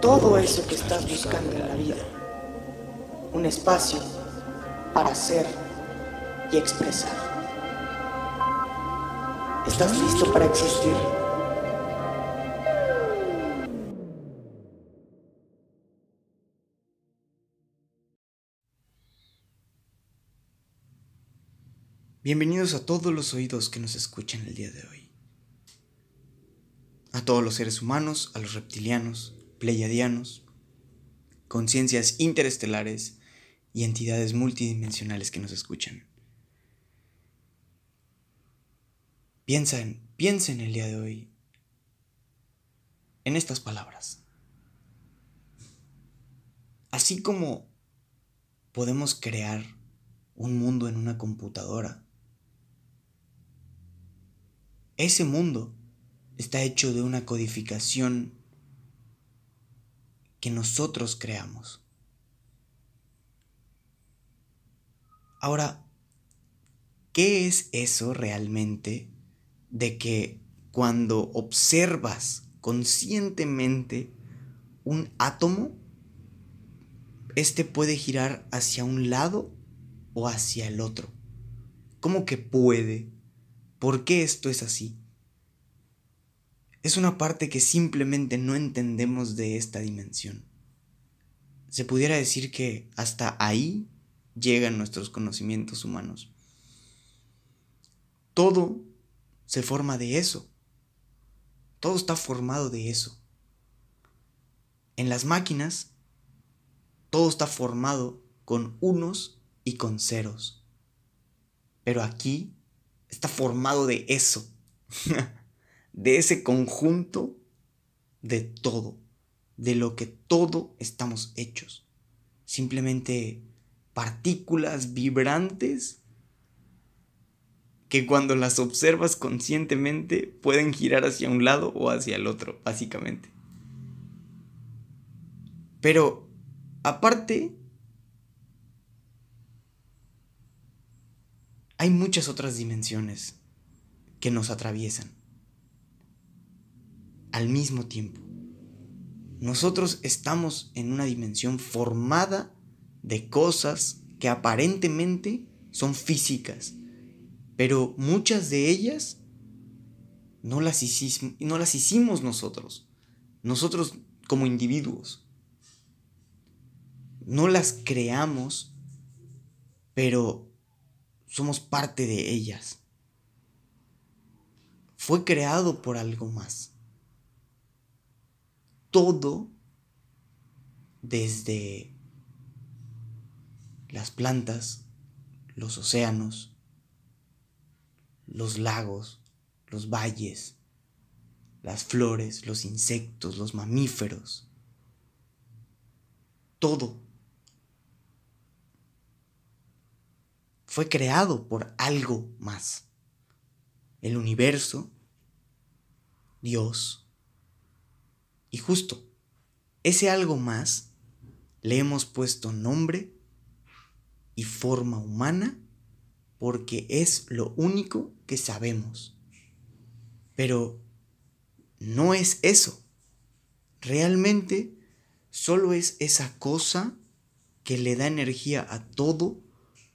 todo eso que estás buscando en la vida. Un espacio para ser y expresar. ¿Estás listo para existir? Bienvenidos a todos los oídos que nos escuchan el día de hoy. A todos los seres humanos, a los reptilianos, pleiadianos, conciencias interestelares y entidades multidimensionales que nos escuchan. Piensen, piensen el día de hoy en estas palabras. Así como podemos crear un mundo en una computadora, ese mundo está hecho de una codificación que nosotros creamos. Ahora, ¿qué es eso realmente de que cuando observas conscientemente un átomo, este puede girar hacia un lado o hacia el otro? ¿Cómo que puede? ¿Por qué esto es así? Es una parte que simplemente no entendemos de esta dimensión. Se pudiera decir que hasta ahí llegan nuestros conocimientos humanos. Todo se forma de eso. Todo está formado de eso. En las máquinas, todo está formado con unos y con ceros. Pero aquí está formado de eso, de ese conjunto de todo, de lo que todo estamos hechos. Simplemente partículas vibrantes que cuando las observas conscientemente pueden girar hacia un lado o hacia el otro, básicamente. Pero, aparte, hay muchas otras dimensiones que nos atraviesan al mismo tiempo. Nosotros estamos en una dimensión formada de cosas que aparentemente son físicas, pero muchas de ellas no las, hicimos, no las hicimos nosotros, nosotros como individuos. No las creamos, pero somos parte de ellas. Fue creado por algo más. Todo, desde las plantas, los océanos, los lagos, los valles, las flores, los insectos, los mamíferos, todo fue creado por algo más. El universo, Dios. Y justo, ese algo más le hemos puesto nombre y forma humana porque es lo único que sabemos. Pero no es eso. Realmente solo es esa cosa que le da energía a todo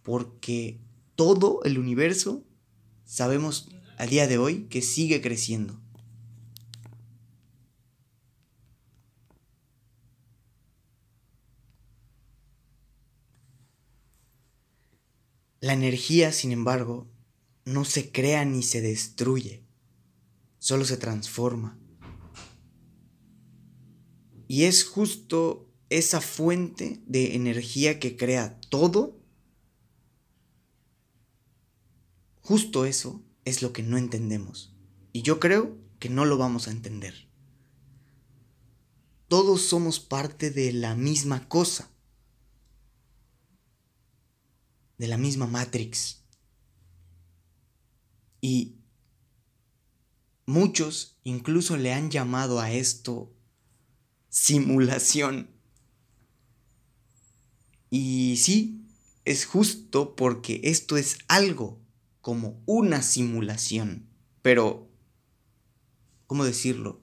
porque todo el universo sabemos a día de hoy que sigue creciendo. La energía, sin embargo, no se crea ni se destruye, solo se transforma. Y es justo esa fuente de energía que crea todo Justo eso es lo que no entendemos. Y yo creo que no lo vamos a entender. todos somos parte de la misma cosa, de la misma Matrix. Y muchos incluso le han llamado a esto simulación. Y sí, es justo porque esto es algo como una simulación, pero, ¿cómo decirlo?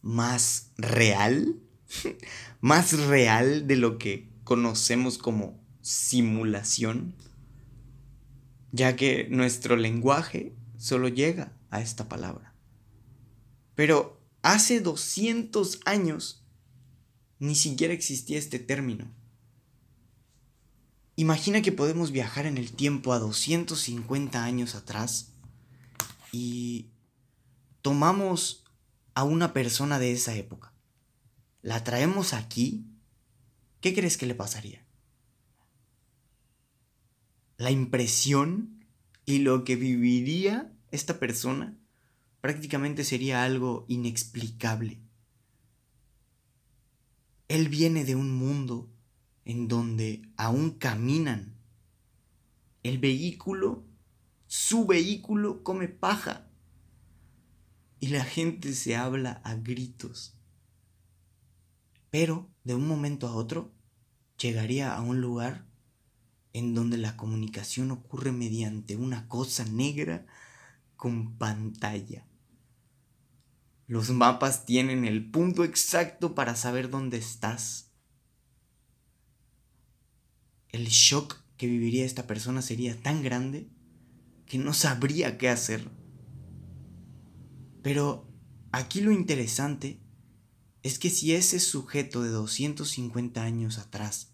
Más real, más real de lo que conocemos como simulación, ya que nuestro lenguaje solo llega a esta palabra. Pero hace 200 años ni siquiera existía este término. Imagina que podemos viajar en el tiempo a 250 años atrás y tomamos a una persona de esa época. La traemos aquí. ¿Qué crees que le pasaría? La impresión y lo que viviría esta persona prácticamente sería algo inexplicable. Él viene de un mundo en donde aún caminan. El vehículo, su vehículo come paja. Y la gente se habla a gritos. Pero de un momento a otro llegaría a un lugar en donde la comunicación ocurre mediante una cosa negra con pantalla. Los mapas tienen el punto exacto para saber dónde estás el shock que viviría esta persona sería tan grande que no sabría qué hacer. Pero aquí lo interesante es que si ese sujeto de 250 años atrás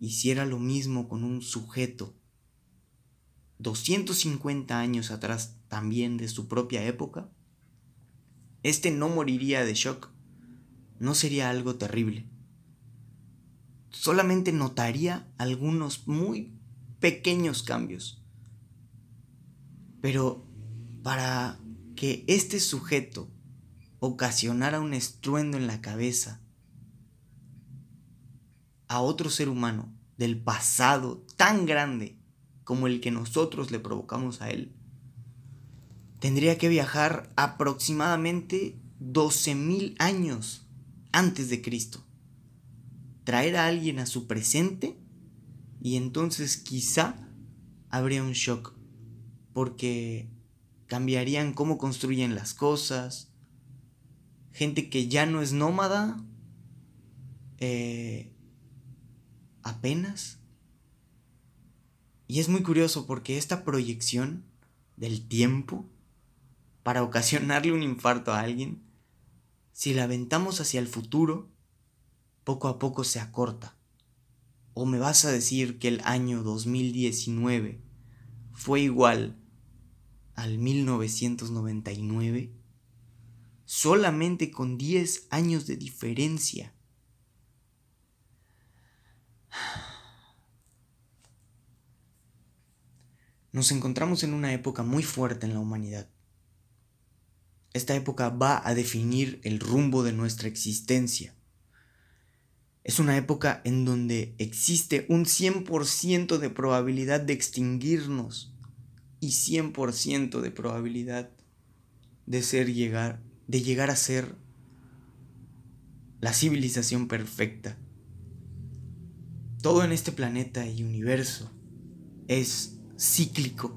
hiciera lo mismo con un sujeto 250 años atrás también de su propia época, este no moriría de shock, no sería algo terrible solamente notaría algunos muy pequeños cambios. Pero para que este sujeto ocasionara un estruendo en la cabeza a otro ser humano del pasado tan grande como el que nosotros le provocamos a él, tendría que viajar aproximadamente 12.000 años antes de Cristo traer a alguien a su presente y entonces quizá habría un shock porque cambiarían cómo construyen las cosas, gente que ya no es nómada, eh, apenas. Y es muy curioso porque esta proyección del tiempo para ocasionarle un infarto a alguien, si la aventamos hacia el futuro, poco a poco se acorta. ¿O me vas a decir que el año 2019 fue igual al 1999? Solamente con 10 años de diferencia. Nos encontramos en una época muy fuerte en la humanidad. Esta época va a definir el rumbo de nuestra existencia. Es una época en donde existe un 100% de probabilidad de extinguirnos y 100% de probabilidad de ser llegar de llegar a ser la civilización perfecta. Todo en este planeta y universo es cíclico.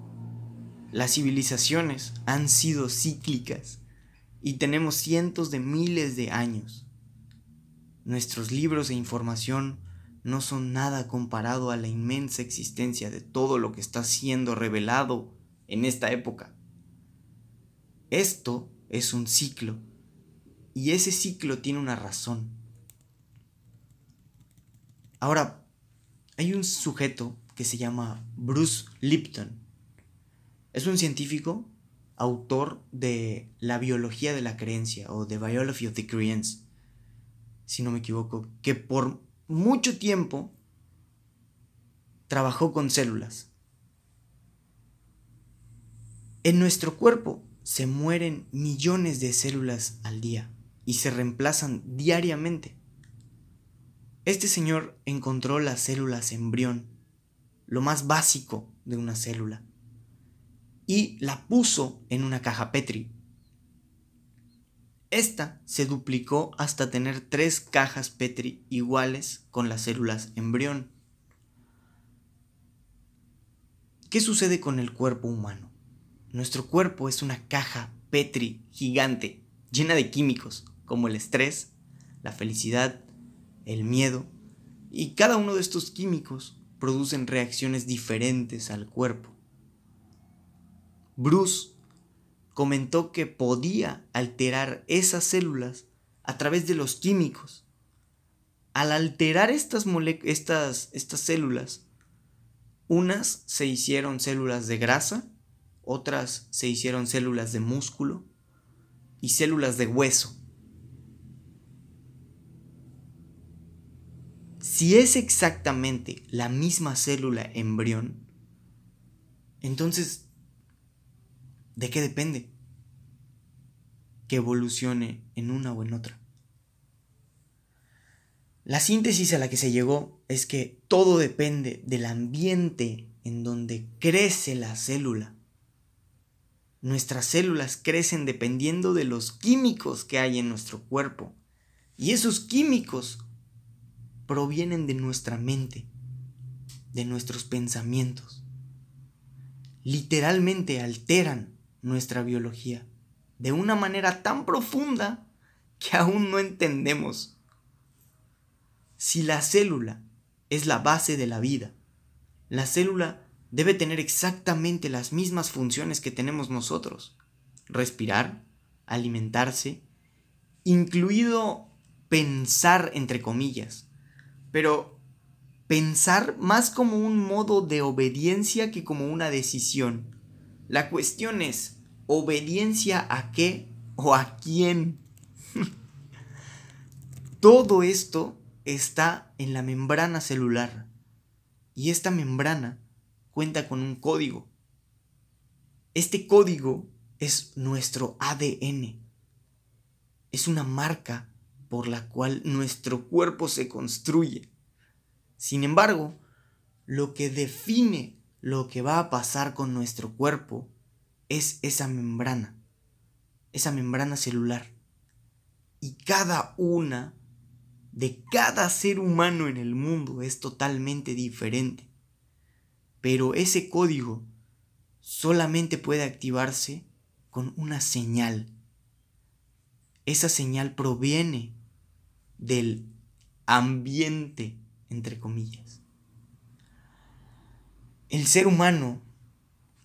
Las civilizaciones han sido cíclicas y tenemos cientos de miles de años Nuestros libros e información no son nada comparado a la inmensa existencia de todo lo que está siendo revelado en esta época. Esto es un ciclo y ese ciclo tiene una razón. Ahora, hay un sujeto que se llama Bruce Lipton. Es un científico, autor de La biología de la creencia o The Biology of the Credence si no me equivoco, que por mucho tiempo trabajó con células. En nuestro cuerpo se mueren millones de células al día y se reemplazan diariamente. Este señor encontró las células embrión, lo más básico de una célula, y la puso en una caja Petri. Esta se duplicó hasta tener tres cajas Petri iguales con las células embrión. ¿Qué sucede con el cuerpo humano? Nuestro cuerpo es una caja Petri gigante, llena de químicos, como el estrés, la felicidad, el miedo, y cada uno de estos químicos producen reacciones diferentes al cuerpo. Bruce comentó que podía alterar esas células a través de los químicos. Al alterar estas, estas, células, unas se hicieron células de grasa, otras se hicieron células de músculo y células de hueso. Si es exactamente la misma célula embrión, entonces, ¿de qué depende? Que evolucione en una o en otra. La síntesis a la que se llegó es que todo depende del ambiente en donde crece la célula. Nuestras células crecen dependiendo de los químicos que hay en nuestro cuerpo. Y esos químicos provienen de nuestra mente, de nuestros pensamientos. Literalmente alteran nuestra biología de una manera tan profunda que aún no entendemos. Si la célula es la base de la vida, la célula debe tener exactamente las mismas funciones que tenemos nosotros. Respirar, alimentarse, incluido pensar entre comillas, pero pensar más como un modo de obediencia que como una decisión. La cuestión es, ¿obediencia a qué o a quién? Todo esto está en la membrana celular y esta membrana cuenta con un código. Este código es nuestro ADN. Es una marca por la cual nuestro cuerpo se construye. Sin embargo, lo que define lo que va a pasar con nuestro cuerpo es esa membrana, esa membrana celular. Y cada una de cada ser humano en el mundo es totalmente diferente. Pero ese código solamente puede activarse con una señal. Esa señal proviene del ambiente, entre comillas. El ser humano,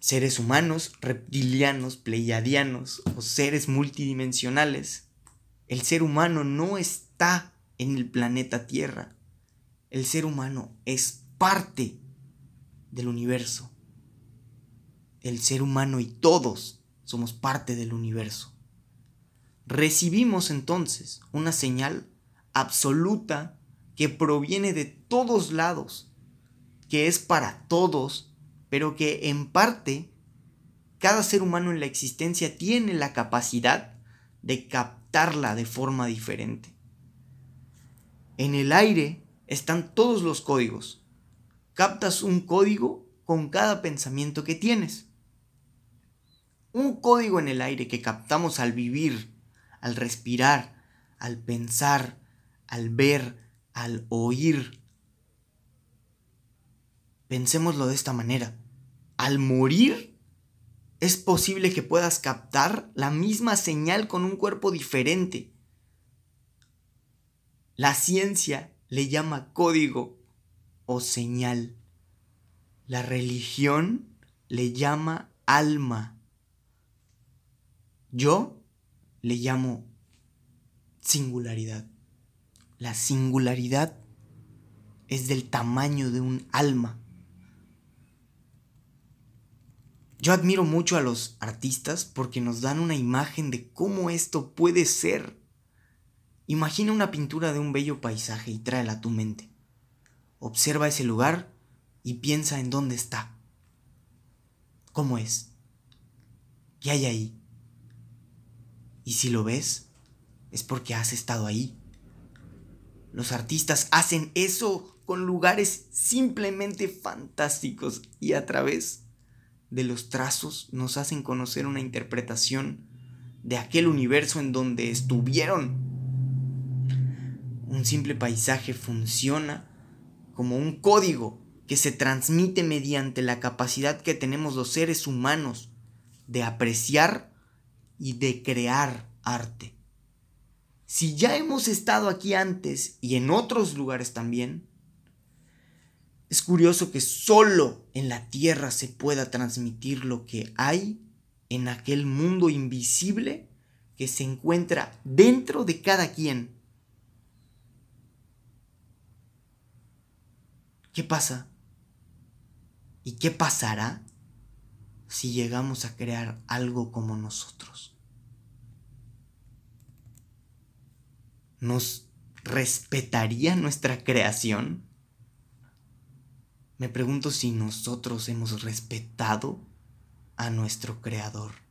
seres humanos, reptilianos, pleiadianos o seres multidimensionales, el ser humano no está en el planeta Tierra. El ser humano es parte del universo. El ser humano y todos somos parte del universo. Recibimos entonces una señal absoluta que proviene de todos lados, que es para todos, pero que en parte cada ser humano en la existencia tiene la capacidad de captarla de forma diferente. En el aire están todos los códigos. Captas un código con cada pensamiento que tienes. Un código en el aire que captamos al vivir, al respirar, al pensar, al ver, al oír. Pensémoslo de esta manera. Al morir, es posible que puedas captar la misma señal con un cuerpo diferente. La ciencia le llama código o señal. La religión le llama alma. Yo le llamo singularidad. La singularidad es del tamaño de un alma. Yo admiro mucho a los artistas porque nos dan una imagen de cómo esto puede ser. Imagina una pintura de un bello paisaje y tráela a tu mente. Observa ese lugar y piensa en dónde está. ¿Cómo es? ¿Qué hay ahí? Y si lo ves, es porque has estado ahí. Los artistas hacen eso con lugares simplemente fantásticos y a través de los trazos nos hacen conocer una interpretación de aquel universo en donde estuvieron. Un simple paisaje funciona como un código que se transmite mediante la capacidad que tenemos los seres humanos de apreciar y de crear arte. Si ya hemos estado aquí antes y en otros lugares también, es curioso que solo en la tierra se pueda transmitir lo que hay en aquel mundo invisible que se encuentra dentro de cada quien. ¿Qué pasa? ¿Y qué pasará si llegamos a crear algo como nosotros? ¿Nos respetaría nuestra creación? Me pregunto si nosotros hemos respetado a nuestro Creador.